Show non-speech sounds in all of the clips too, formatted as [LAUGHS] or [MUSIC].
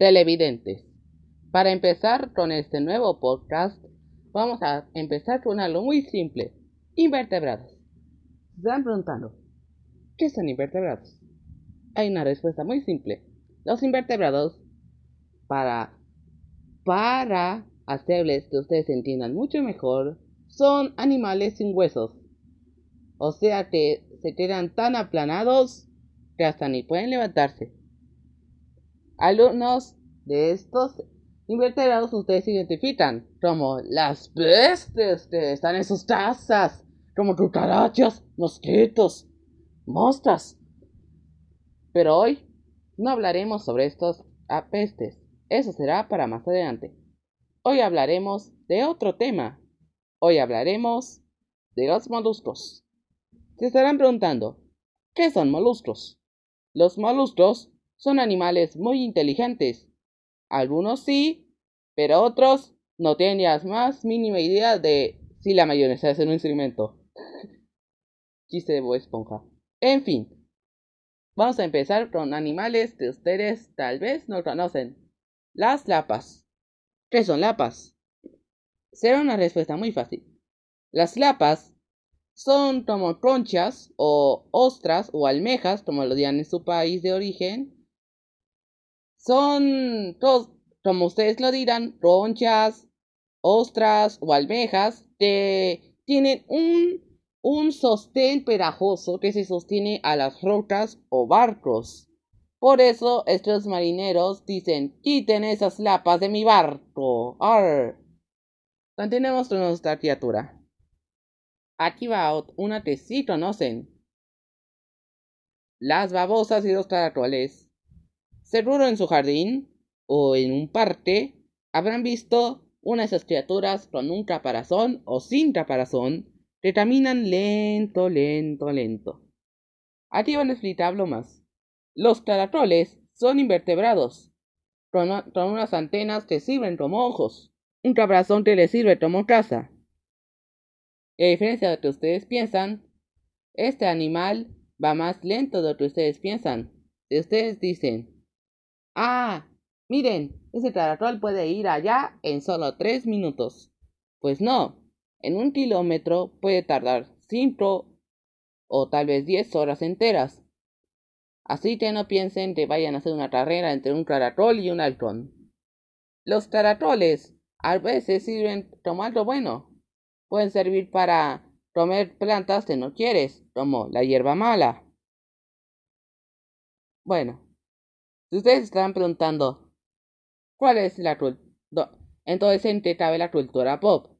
televidentes. Para empezar con este nuevo podcast, vamos a empezar con algo muy simple. Invertebrados. Se están preguntando, ¿qué son invertebrados? Hay una respuesta muy simple. Los invertebrados, para, para hacerles que ustedes entiendan mucho mejor, son animales sin huesos. O sea que se quedan tan aplanados que hasta ni pueden levantarse. Algunos de estos invertebrados ustedes identifican como las bestes que están en sus casas, como cucarachas, mosquitos, mostras. Pero hoy no hablaremos sobre estos apestes, eso será para más adelante. Hoy hablaremos de otro tema. Hoy hablaremos de los moluscos. Se estarán preguntando, ¿qué son moluscos? Los moluscos son animales muy inteligentes. Algunos sí, pero otros no tienen la más mínima idea de si la mayonesa es un instrumento. [LAUGHS] Chiste de esponja. En fin, vamos a empezar con animales que ustedes tal vez no conocen. Las lapas. ¿Qué son lapas? Será una respuesta muy fácil. Las lapas son como conchas o ostras o almejas, como lo digan en su país de origen. Son, todos, como ustedes lo dirán, conchas, ostras o almejas que tienen un, un sostén pegajoso que se sostiene a las rocas o barcos. Por eso estos marineros dicen, quiten esas lapas de mi barco. Arr. Continuemos con nuestra criatura. Aquí va una que sí conocen. Las babosas y los caracoles. Seguro en su jardín o en un parque habrán visto una de esas criaturas con un caparazón o sin caparazón que caminan lento, lento, lento. Aquí van a explicarlo más. Los caracoles son invertebrados, con, unas antenas que sirven como ojos, un caparazón que les sirve como casa. Y a diferencia de lo que ustedes piensan, este animal va más lento de lo que ustedes piensan. Si ustedes dicen, ah, miren, ese caracol puede ir allá en solo tres minutos. Pues no, en un kilómetro puede tardar cinco o tal vez diez horas enteras. Así que no piensen que vayan a hacer una carrera entre un caracol y un halcón. Los caracoles a veces sirven como algo bueno. Pueden servir para comer plantas que no quieres, como la hierba mala. Bueno, si ustedes están preguntando, ¿cuál es la cultura? Entonces, ¿en qué cabe la cultura pop?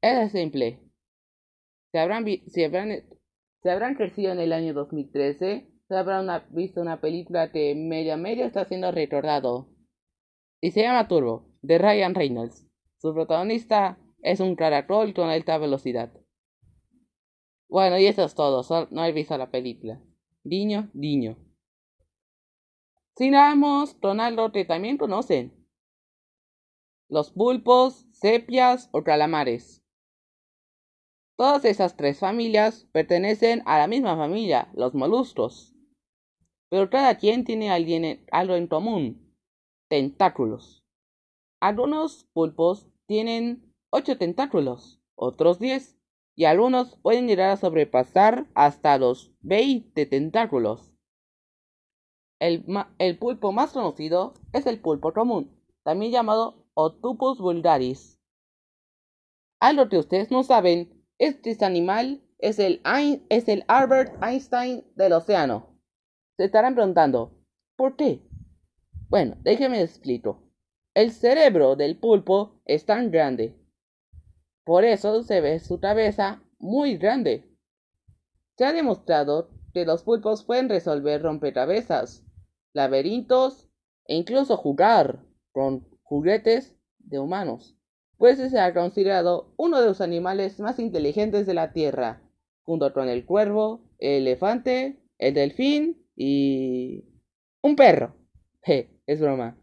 Es simple. Se habrán, se habrán, se habrán crecido en el año 2013 habrán visto una película que medio a medio está siendo recordado. Y se llama Turbo, de Ryan Reynolds. Su protagonista es un caracol con alta velocidad. Bueno, y eso es todo. no he visto la película. Diño, diño. Sigamos con algo que también conocen. Los pulpos, sepias o calamares. Todas esas tres familias pertenecen a la misma familia, los moluscos. Pero cada quien tiene algo en común. Tentáculos. Algunos pulpos tienen 8 tentáculos, otros 10, y algunos pueden llegar a sobrepasar hasta los 20 tentáculos. El, pulpo más conocido es el pulpo común, también llamado Otupus vulgaris. Algo que ustedes no saben este animal es el, es el Albert Einstein del océano. Se estarán preguntando, ¿por qué? Bueno, déjenme explico. El cerebro del pulpo es tan grande. Por eso se ve su cabeza muy grande. Se ha demostrado que los pulpos pueden resolver rompecabezas, laberintos e incluso jugar con juguetes de humanos. Pues se ha considerado uno de los animales más inteligentes de la Tierra, junto con el cuervo, el elefante, el delfín y un perro. [LAUGHS] es broma.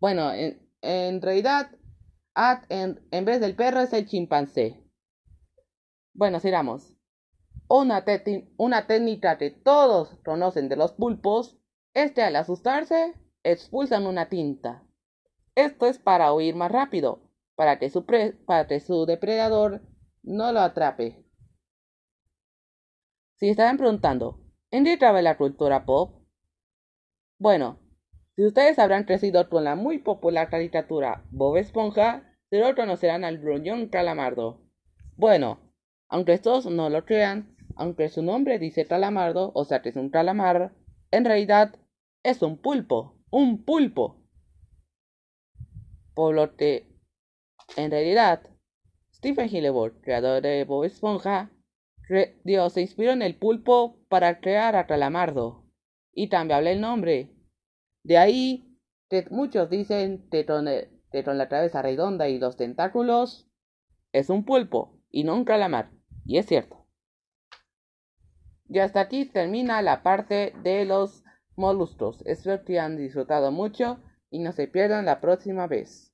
Bueno, en, realidad, en, en, vez del perro es el chimpancé. Bueno, sigamos. Una, una técnica que todos conocen de los pulpos es que al asustarse expulsan una tinta. Esto es para huir más rápido, para que su, para que su depredador no lo atrape. Si estaban preguntando, ¿en qué cabe la cultura pop? Bueno, si ustedes habrán crecido con la muy popular caricatura Bob Esponja, seguro conocerán al gruñón calamardo. Bueno, aunque estos no lo crean, aunque su nombre dice calamardo, o sea que es un calamar, en realidad es un pulpo, un pulpo. Por lo que, en realidad, Stephen Hillenburg, creador de Bob Esponja, se inspiró en el pulpo para crear a Calamardo y cambiarle el nombre. De ahí que muchos dicen que con, la cabeza redonda y los tentáculos es un pulpo y no un calamar. Y es cierto. Y hasta aquí termina la parte de los moluscos. Espero que hayan disfrutado mucho y no se pierdan la próxima vez.